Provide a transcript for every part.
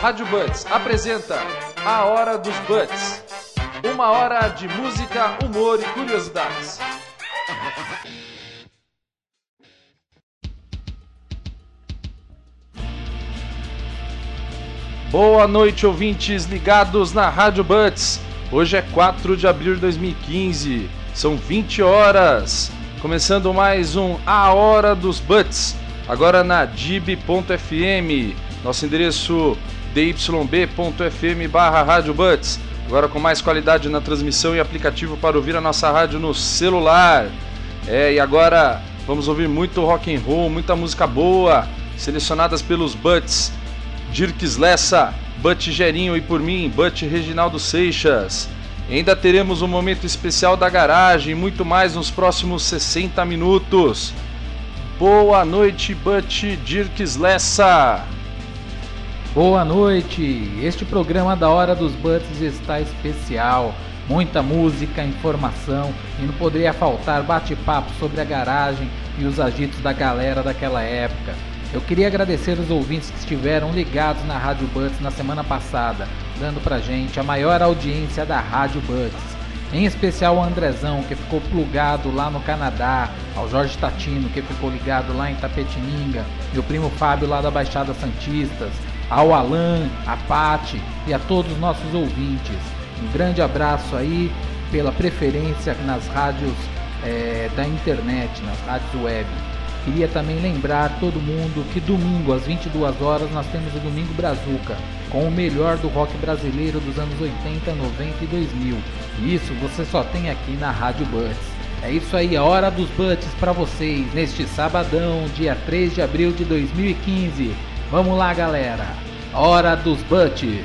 Rádio Buds apresenta A Hora dos Buds. Uma hora de música, humor e curiosidades. Boa noite, ouvintes ligados na Rádio Buds. Hoje é 4 de abril de 2015, são 20 horas. Começando mais um A Hora dos Buds, agora na dib.fm, nosso endereço dyb.fm barra Rádio agora com mais qualidade na transmissão e aplicativo para ouvir a nossa rádio no celular. É, e agora vamos ouvir muito rock and roll, muita música boa, selecionadas pelos Buds Dirks Lessa, Butch Gerinho e por mim, Butch Reginaldo Seixas. Ainda teremos um momento especial da garagem muito mais nos próximos 60 minutos. Boa noite, Butch Dirks Lessa. Boa noite! Este programa da Hora dos Butts está especial. Muita música, informação e não poderia faltar bate-papo sobre a garagem e os agitos da galera daquela época. Eu queria agradecer os ouvintes que estiveram ligados na Rádio Buds na semana passada, dando pra gente a maior audiência da Rádio Buds. Em especial o Andrezão, que ficou plugado lá no Canadá, ao Jorge Tatino, que ficou ligado lá em Tapetininga, e o primo Fábio lá da Baixada Santistas, ao Alan, a Pati e a todos os nossos ouvintes. Um grande abraço aí pela preferência nas rádios é, da internet, nas rádios web. Queria também lembrar todo mundo que domingo às 22 horas nós temos o Domingo Brazuca, com o melhor do rock brasileiro dos anos 80, 90 e 2000. E isso você só tem aqui na Rádio Buds. É isso aí, a hora dos Buds para vocês neste sabadão, dia 3 de abril de 2015. Vamos lá, galera. Hora dos Buds.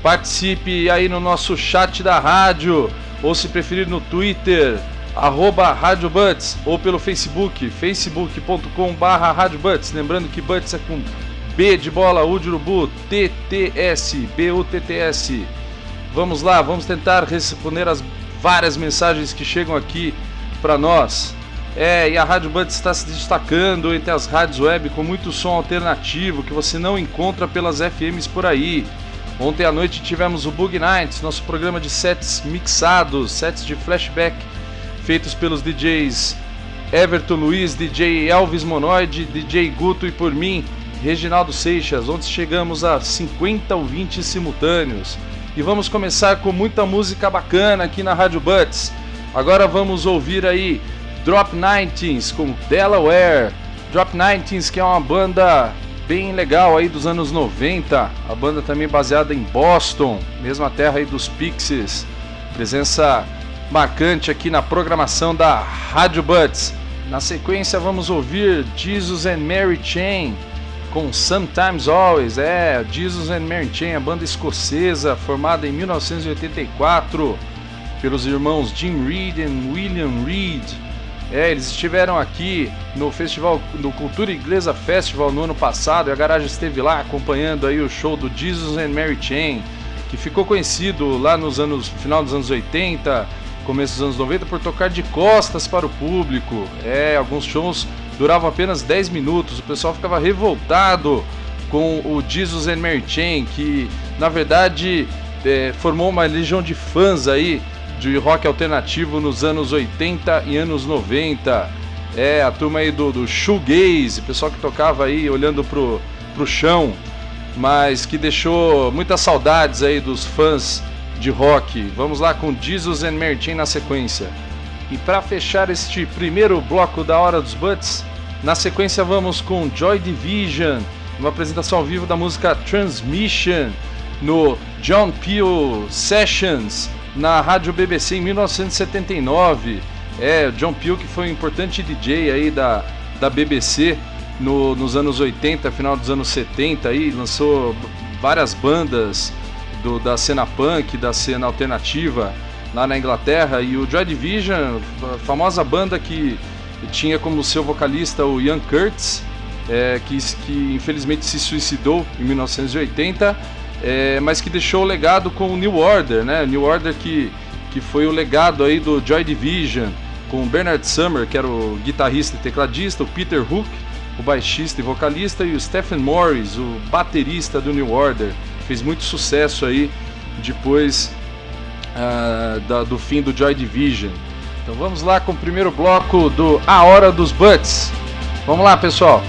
Participe aí no nosso chat da rádio, ou se preferir no Twitter, arroba Rádio Buds ou pelo Facebook, facebook.com barra. Lembrando que Buds é com B de bola, U de urubu, TTS, B-U-T-T-S. Vamos lá, vamos tentar responder as várias mensagens que chegam aqui para nós. É, e a Rádio Buds está se destacando entre as rádios web com muito som alternativo que você não encontra pelas FMs por aí. Ontem à noite tivemos o Bug Nights, nosso programa de sets mixados, sets de flashback feitos pelos DJs Everton Luiz, DJ Elvis Monoide, DJ Guto e por mim, Reginaldo Seixas, onde chegamos a 50 ouvintes simultâneos. E vamos começar com muita música bacana aqui na Rádio Buds. Agora vamos ouvir aí Drop 19s com Delaware. Drop 19s que é uma banda bem legal aí dos anos 90. A banda também baseada em Boston, mesma terra aí dos Pixies. Presença marcante aqui na programação da Rádio Buds. Na sequência vamos ouvir Jesus and Mary Chain com Sometimes Always. É, Jesus and Mary Chain, a banda escocesa formada em 1984 pelos irmãos Jim Reed e William Reed. É, eles estiveram aqui no festival, no Cultura Inglesa Festival no ano passado e a garagem esteve lá acompanhando aí o show do Jesus and Mary Chain, que ficou conhecido lá nos anos final dos anos 80, começo dos anos 90 por tocar de costas para o público. É, alguns shows duravam apenas 10 minutos, o pessoal ficava revoltado com o Jesus and Mary Chain, que na verdade é, formou uma legião de fãs aí de rock alternativo nos anos 80 e anos 90. É, a turma aí do, do shoegaze, pessoal que tocava aí olhando pro, pro chão, mas que deixou muitas saudades aí dos fãs de rock. Vamos lá com Jesus and Mary na sequência. E para fechar este primeiro bloco da Hora dos Butts, na sequência vamos com Joy Division, uma apresentação ao vivo da música Transmission no John Peel Sessions na Rádio BBC em 1979. É, John Peel foi um importante DJ aí da, da BBC no, nos anos 80, final dos anos 70 aí, lançou várias bandas do, da cena punk, da cena alternativa lá na Inglaterra. E o Joy Division, a famosa banda que tinha como seu vocalista o Ian Curtis, é, que, que infelizmente se suicidou em 1980, é, mas que deixou o legado com o New Order, né? New Order que, que foi o legado aí do Joy Division, com o Bernard Summer, que era o guitarrista e tecladista, o Peter Hook, o baixista e vocalista, e o Stephen Morris, o baterista do New Order. Fez muito sucesso aí depois uh, da, do fim do Joy Division. Então vamos lá com o primeiro bloco do A Hora dos Butts. Vamos lá, pessoal.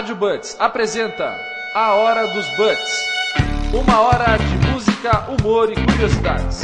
Rádio Buds apresenta A Hora dos Buds. Uma hora de música, humor e curiosidades.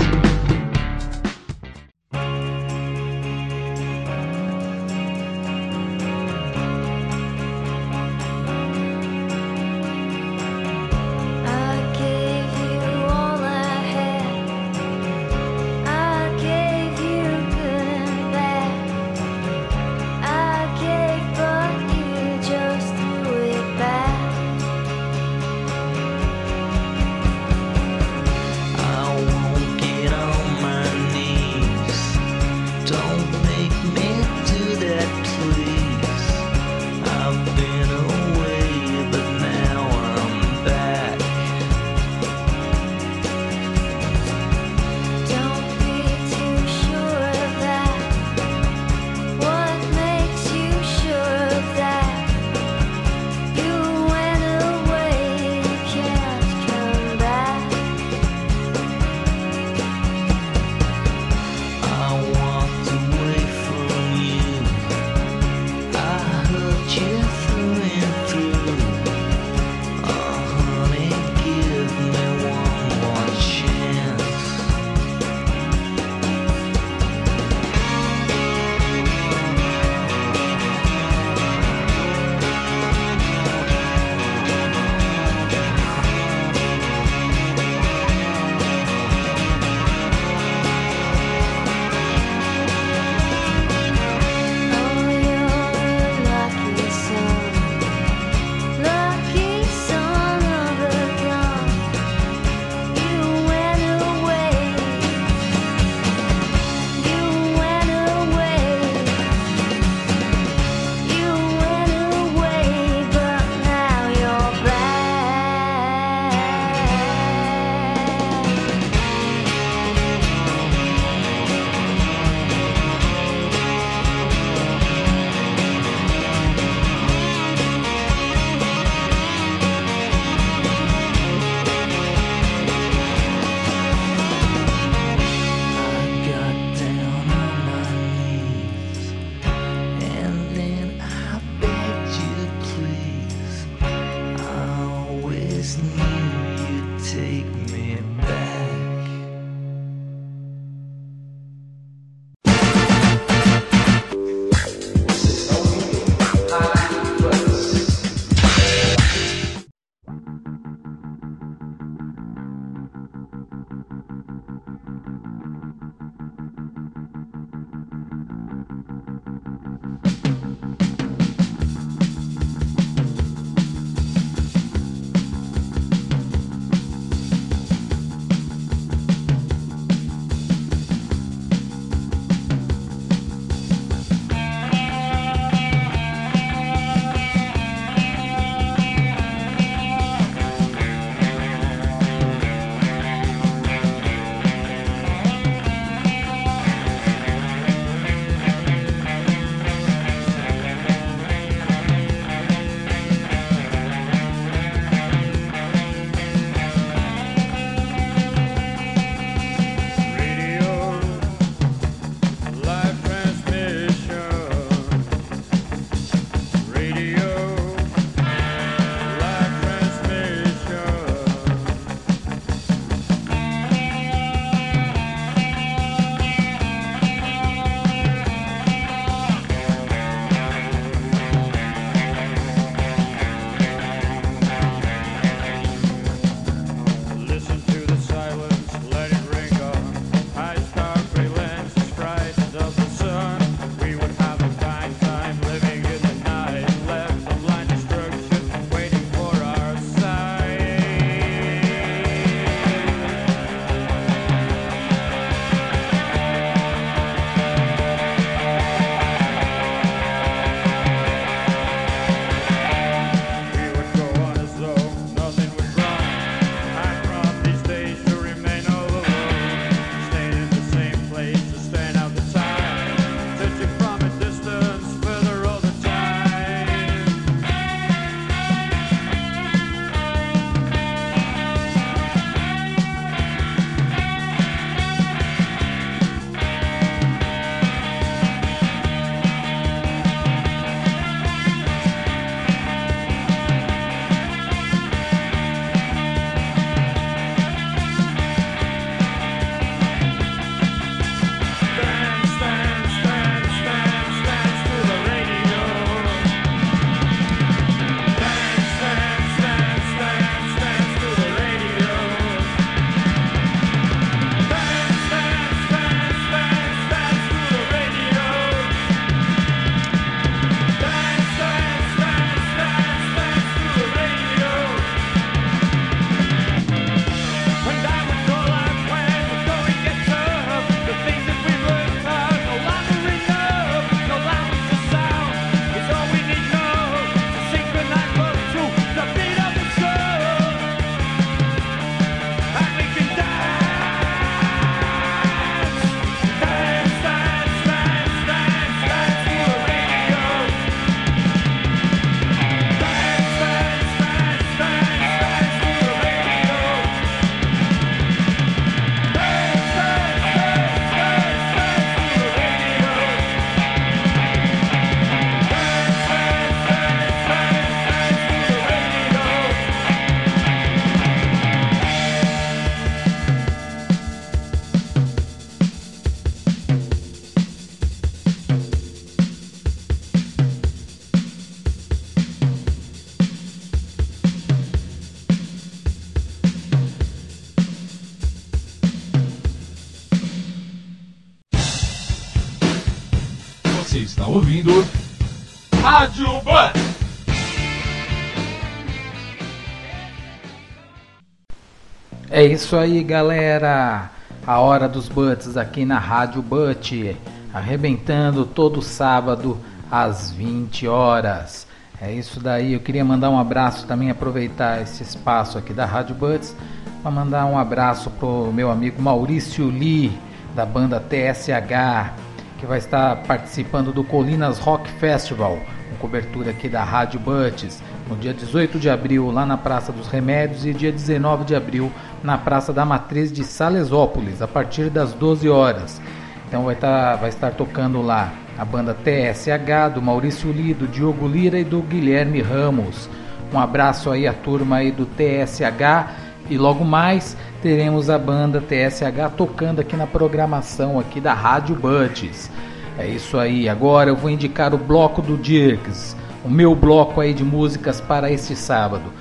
Isso aí, galera. A hora dos Butts aqui na Rádio Butt, arrebentando todo sábado às 20 horas. É isso daí. Eu queria mandar um abraço também, aproveitar esse espaço aqui da Rádio Butts para mandar um abraço pro meu amigo Maurício Lee da banda TSH, que vai estar participando do Colinas Rock Festival, com cobertura aqui da Rádio Butts, no dia 18 de abril lá na Praça dos Remédios e dia 19 de abril na Praça da Matriz de Salesópolis, a partir das 12 horas. Então vai estar, vai estar tocando lá a banda TSH, do Maurício Lee, do Diogo Lira e do Guilherme Ramos. Um abraço aí à turma aí do TSH e logo mais teremos a banda TSH tocando aqui na programação aqui da Rádio Buds. É isso aí. Agora eu vou indicar o bloco do Dirks, o meu bloco aí de músicas para este sábado.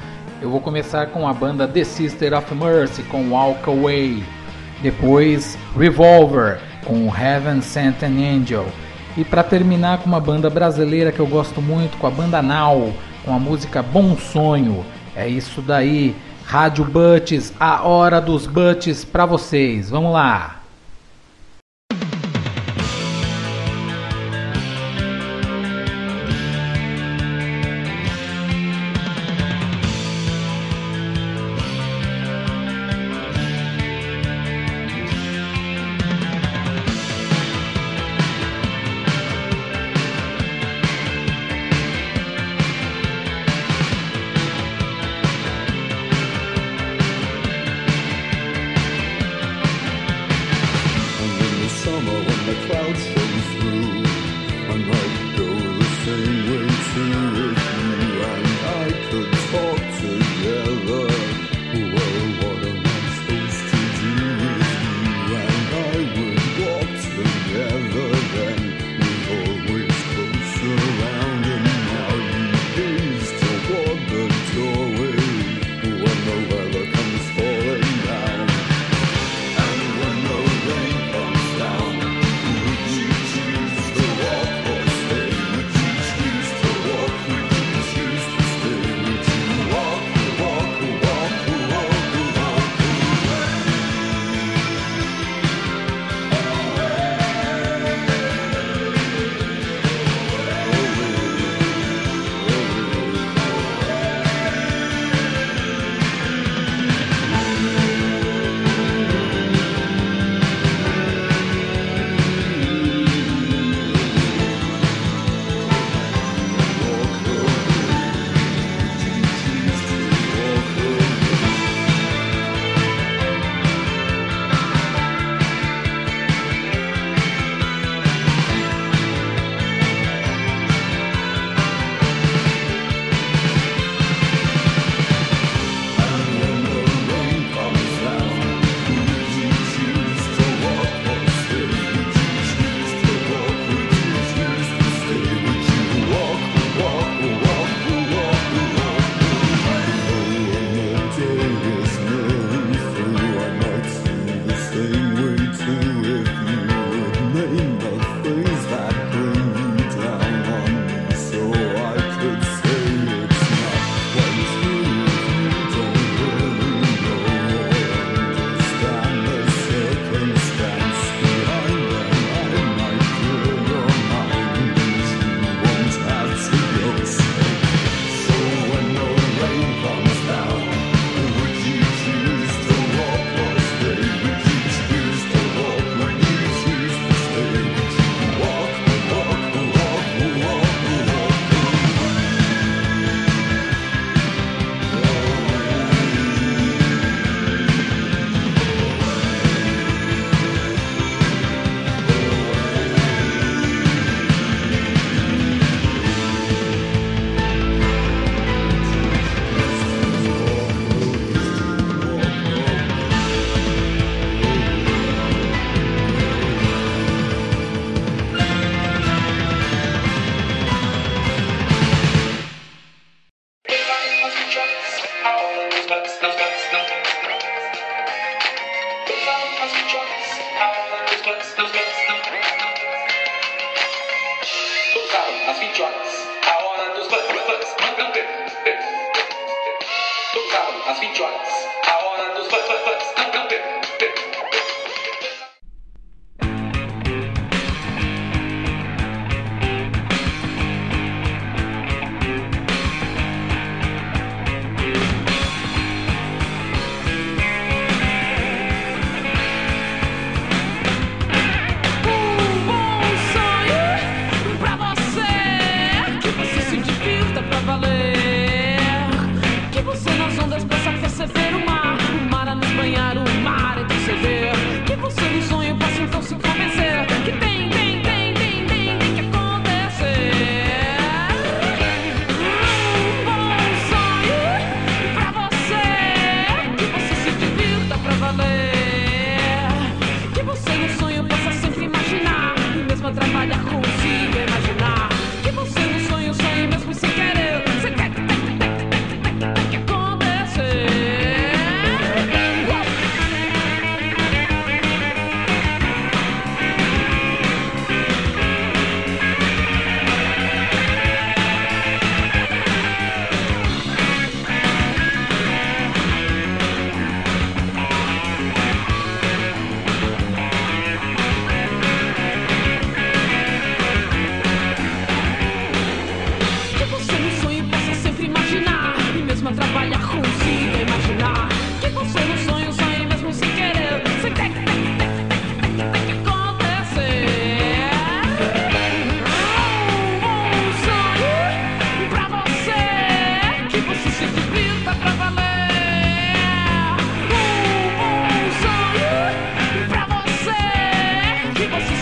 Eu vou começar com a banda The Sister of Mercy com Walk Away. Depois Revolver com Heaven Sent an Angel. E para terminar com uma banda brasileira que eu gosto muito, com a banda Now, com a música Bom Sonho. É isso daí. Rádio Butts, a hora dos Butts para vocês. Vamos lá. Você Que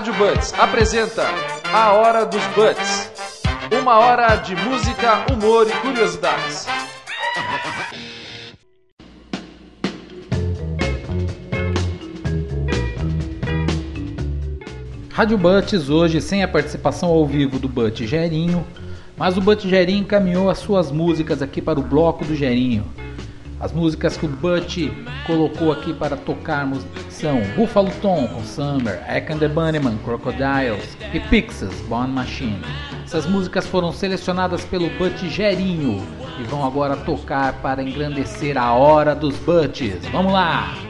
Rádio Buds apresenta A Hora dos Buds. Uma hora de música, humor e curiosidades. Rádio Butts hoje sem a participação ao vivo do Butch Gerinho, mas o Butch Gerinho encaminhou as suas músicas aqui para o bloco do Gerinho. As músicas que o Butch colocou aqui para tocarmos são Buffalo Tom com Summer, Eck and the Bunnyman, Crocodiles e Pixies, Bone Machine. Essas músicas foram selecionadas pelo Butch Gerinho e vão agora tocar para engrandecer a hora dos Butts. Vamos lá!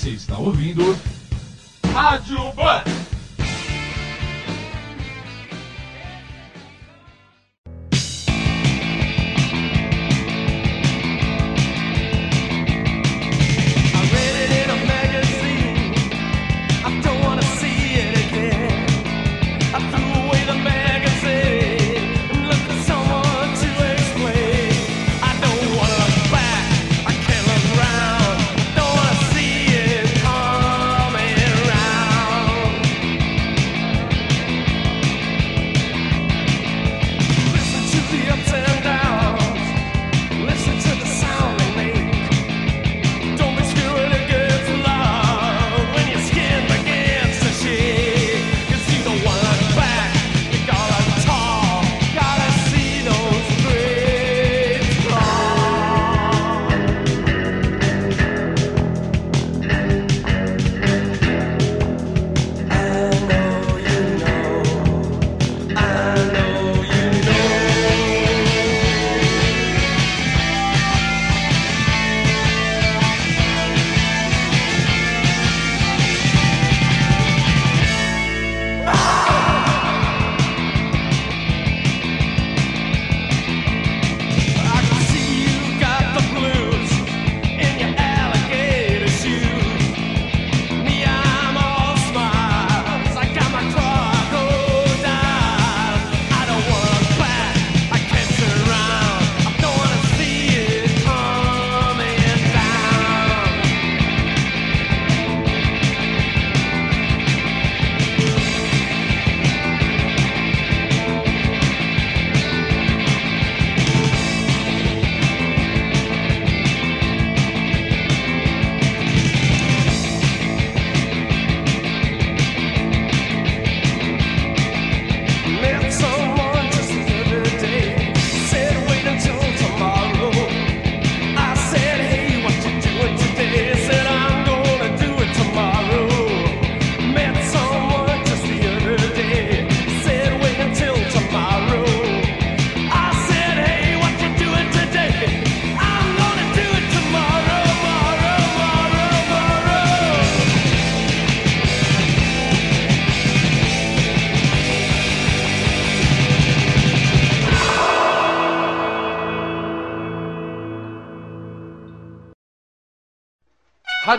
Você está ouvindo Rádio Band.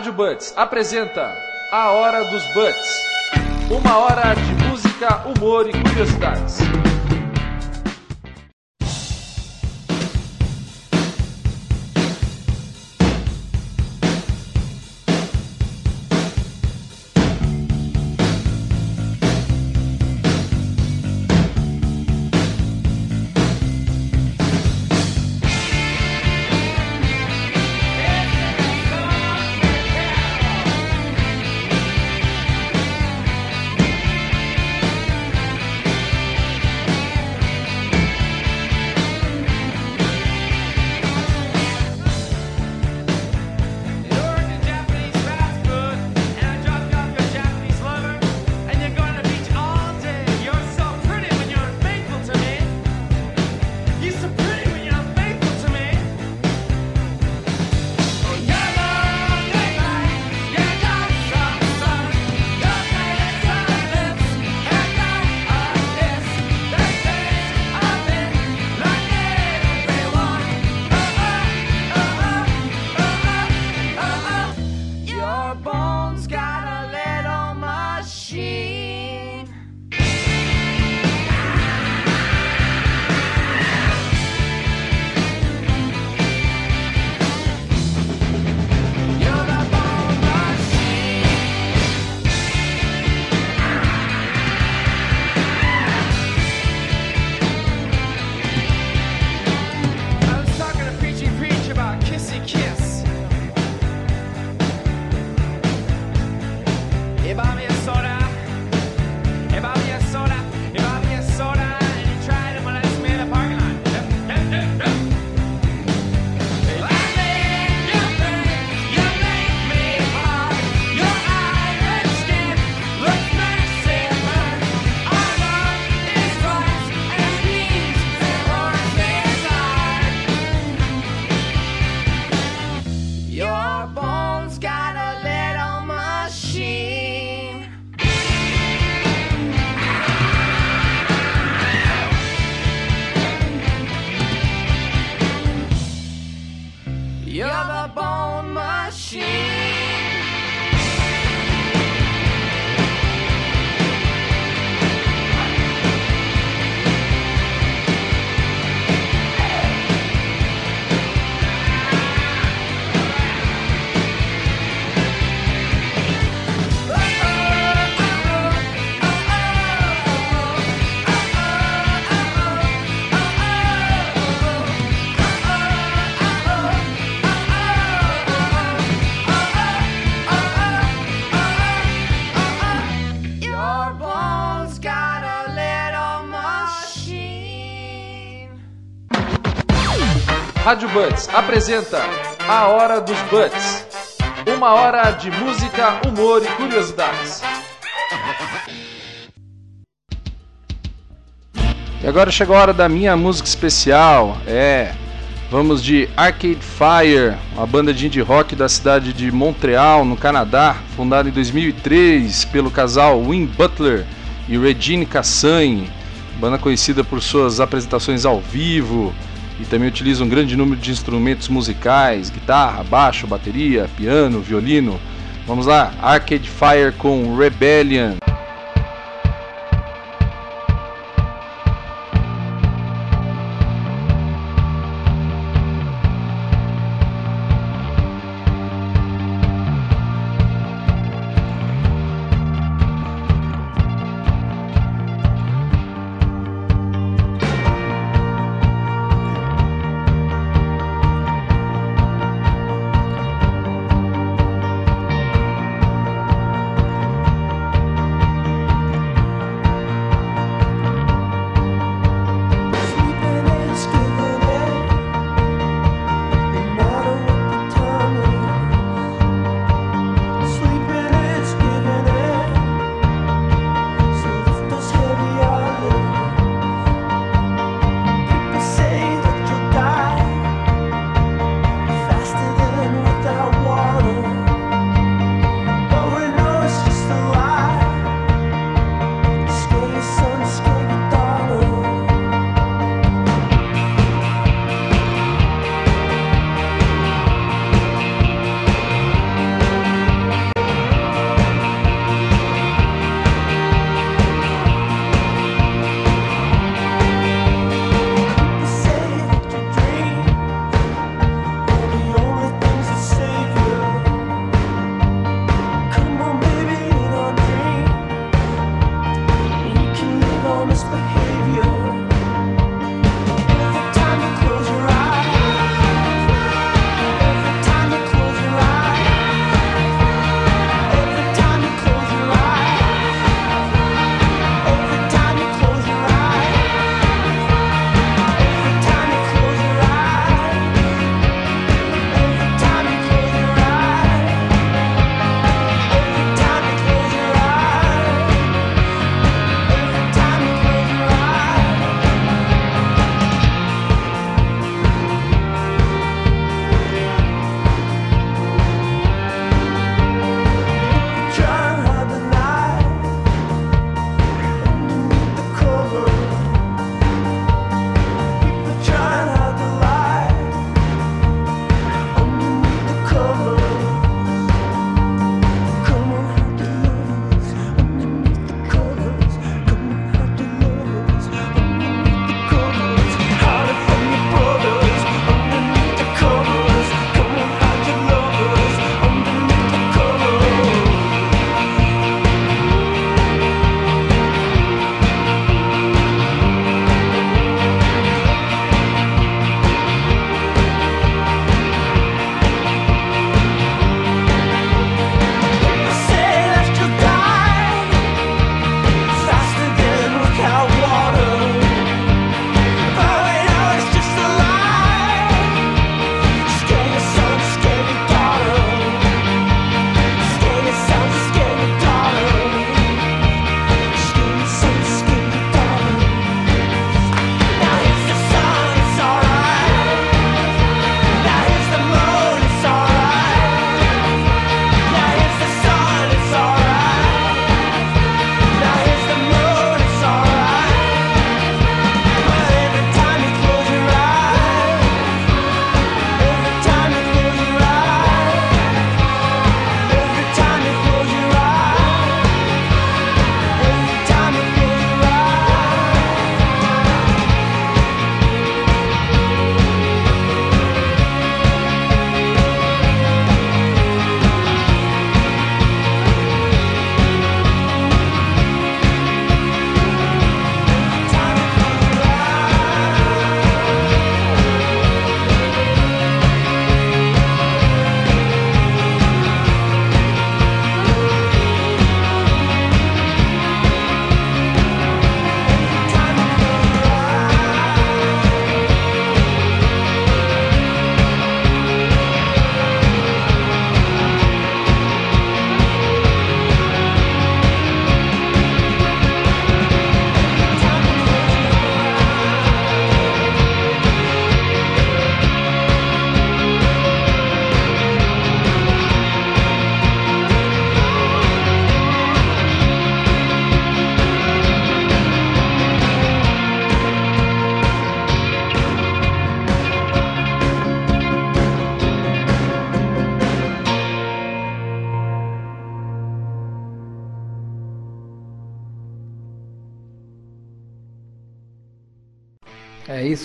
Rádio Buds apresenta A Hora dos Buds. Uma hora de música, humor e curiosidades. Rádio Buds apresenta A Hora dos Buds. Uma hora de música, humor e curiosidades. E agora chegou a hora da minha música especial. É, vamos de Arcade Fire, uma banda de indie rock da cidade de Montreal, no Canadá, fundada em 2003 pelo casal Win Butler e Regine Cassagne. Banda conhecida por suas apresentações ao vivo e também utiliza um grande número de instrumentos musicais, guitarra, baixo, bateria, piano, violino. Vamos lá, Arcade Fire com Rebellion.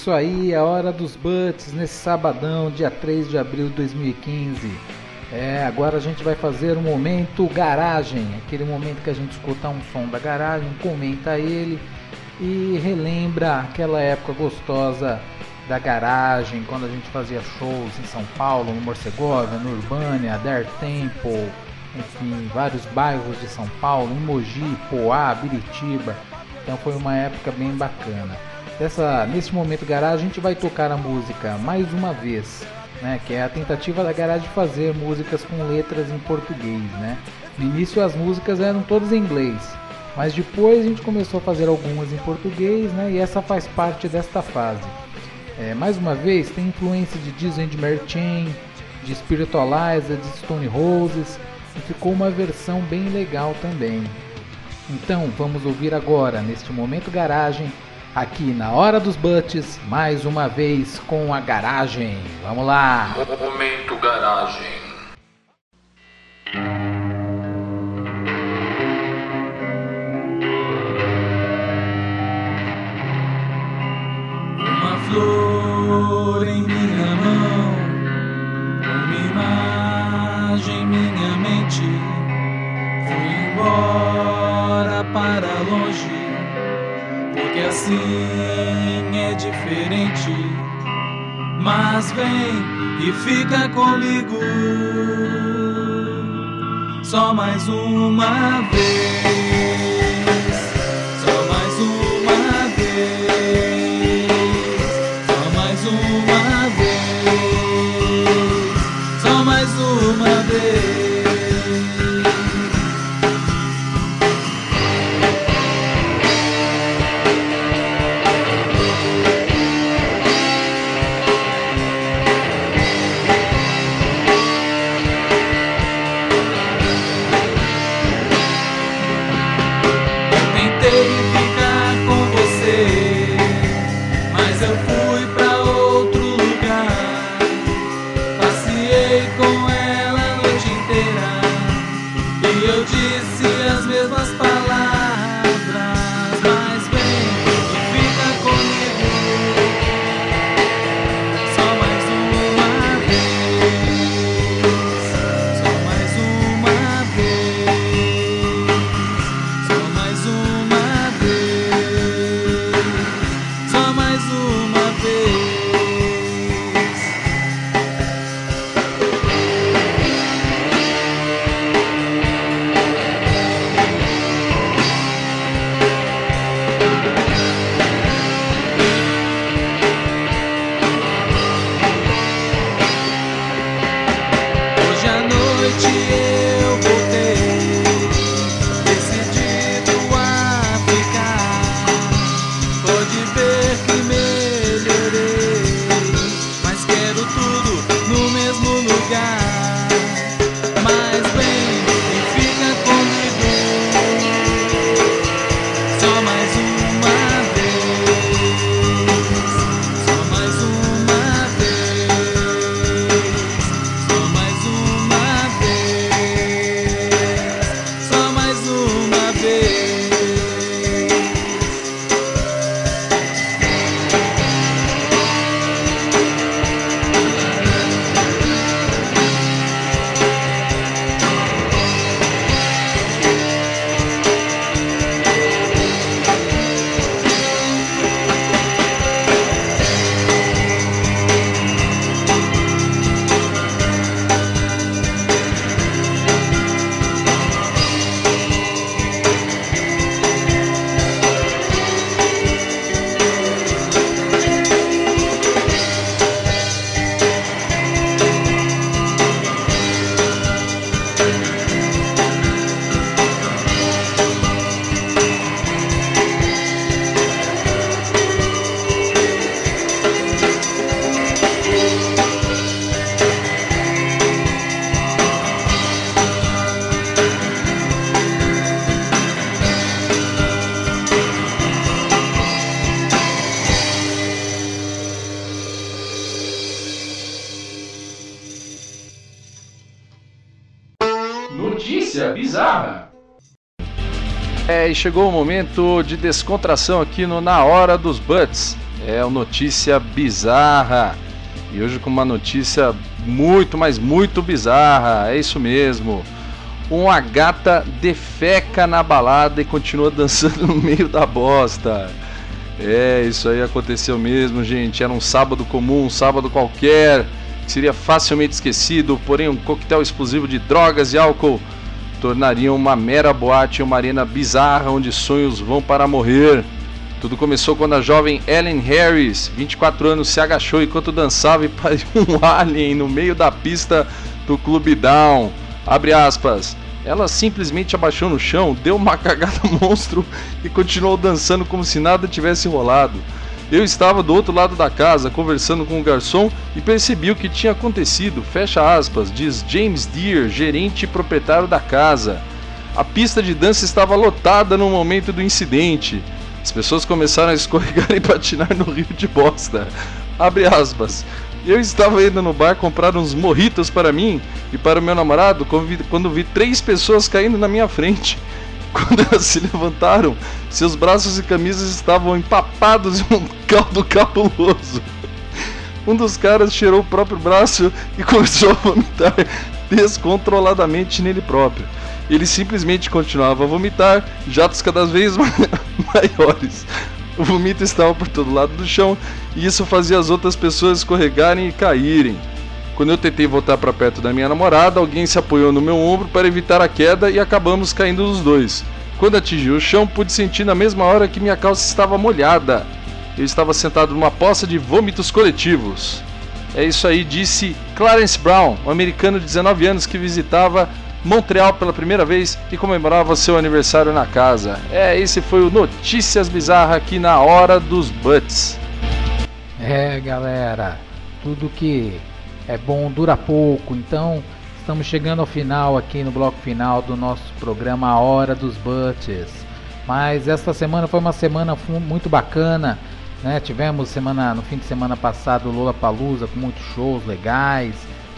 Isso aí, a hora dos Butts nesse sabadão, dia 3 de abril de 2015. É, agora a gente vai fazer um momento garagem, aquele momento que a gente escuta um som da garagem, comenta ele e relembra aquela época gostosa da garagem, quando a gente fazia shows em São Paulo, no Morcegovia, no Urbânia, Dare Temple, enfim, vários bairros de São Paulo, em Mogi, Poá, Biritiba. Então foi uma época bem bacana. Dessa, nesse momento garagem a gente vai tocar a música mais uma vez, né, que é a tentativa da garagem de fazer músicas com letras em português, né? No início as músicas eram todas em inglês, mas depois a gente começou a fazer algumas em português, né? E essa faz parte desta fase. É, mais uma vez, tem influência de Disney de Mary de Spiritualizer, de Stone Roses, e ficou uma versão bem legal também. Então vamos ouvir agora, neste momento garagem, aqui na Hora dos Butts, mais uma vez com a garagem. Vamos lá! Momento garagem. Uma flor em minha mão, uma imagem em minha mente. Fui embora para porque assim é diferente. Mas vem e fica comigo, só mais uma vez. Só mais uma vez. Só mais uma vez. Só mais uma vez. Chegou o momento de descontração aqui no Na Hora dos Butts. É uma notícia bizarra. E hoje com uma notícia muito, mas muito bizarra. É isso mesmo. Uma gata defeca na balada e continua dançando no meio da bosta. É, isso aí aconteceu mesmo, gente. Era um sábado comum, um sábado qualquer, que seria facilmente esquecido, porém um coquetel explosivo de drogas e álcool tornariam uma mera boate uma arena bizarra onde sonhos vão para morrer. Tudo começou quando a jovem Ellen Harris, 24 anos, se agachou enquanto dançava e parecia um alien no meio da pista do Clube Down. Abre aspas. Ela simplesmente abaixou no chão, deu uma cagada monstro e continuou dançando como se nada tivesse rolado. Eu estava do outro lado da casa conversando com o garçom e percebi o que tinha acontecido. Fecha aspas, diz James Deere, gerente e proprietário da casa. A pista de dança estava lotada no momento do incidente. As pessoas começaram a escorregar e patinar no rio de bosta. Abre aspas. Eu estava indo no bar comprar uns morritos para mim e para o meu namorado quando vi três pessoas caindo na minha frente. Quando elas se levantaram, seus braços e camisas estavam empapados em um caldo cabuloso. Um dos caras cheirou o próprio braço e começou a vomitar descontroladamente nele próprio. Ele simplesmente continuava a vomitar, jatos cada vez maiores. O vomito estava por todo lado do chão e isso fazia as outras pessoas escorregarem e caírem. Quando eu tentei voltar para perto da minha namorada, alguém se apoiou no meu ombro para evitar a queda e acabamos caindo os dois. Quando atingi o chão, pude sentir na mesma hora que minha calça estava molhada. Eu estava sentado numa poça de vômitos coletivos. É isso aí, disse Clarence Brown, um americano de 19 anos que visitava Montreal pela primeira vez e comemorava seu aniversário na casa. É, esse foi o Notícias Bizarras aqui na Hora dos Butts. É, galera, tudo que é bom dura pouco, então estamos chegando ao final aqui no bloco final do nosso programa A Hora dos Butts. Mas esta semana foi uma semana muito bacana, né? Tivemos semana no fim de semana passado Lola Palusa com muitos shows legais,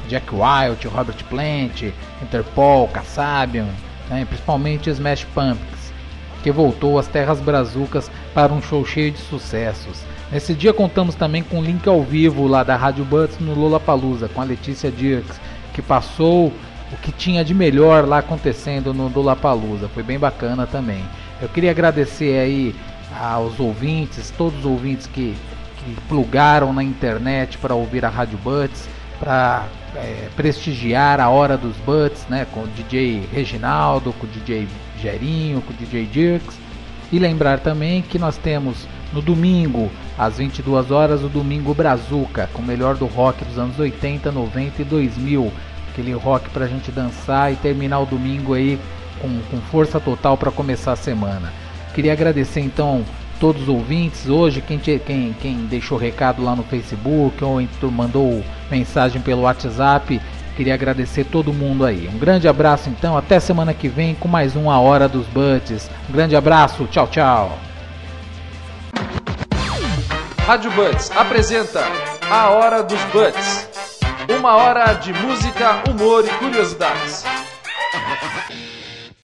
Jack Wild, Robert Plant, Interpol, Kasabian, né? principalmente Smash Pumpkins, que voltou às terras brazucas para um show cheio de sucessos. Nesse dia contamos também com um link ao vivo lá da Rádio Butts no Lollapalooza com a Letícia Dirks, que passou o que tinha de melhor lá acontecendo no Lollapalooza. Foi bem bacana também. Eu queria agradecer aí aos ouvintes, todos os ouvintes que, que plugaram na internet para ouvir a Rádio Butts, para é, prestigiar a hora dos Butts, né, com o DJ Reginaldo, com o DJ Gerinho, com o DJ Dirks. E lembrar também que nós temos no domingo, às 22 horas, o Domingo Brazuca, com o melhor do rock dos anos 80, 90 e 2000. Aquele rock pra gente dançar e terminar o domingo aí com, com força total para começar a semana. Queria agradecer então todos os ouvintes hoje, quem, quem, quem deixou recado lá no Facebook ou mandou mensagem pelo WhatsApp. Queria agradecer todo mundo aí. Um grande abraço então, até semana que vem com mais um A Hora dos Butts. Um grande abraço, tchau, tchau. Rádio Buds apresenta A Hora dos Buds. Uma hora de música, humor e curiosidades.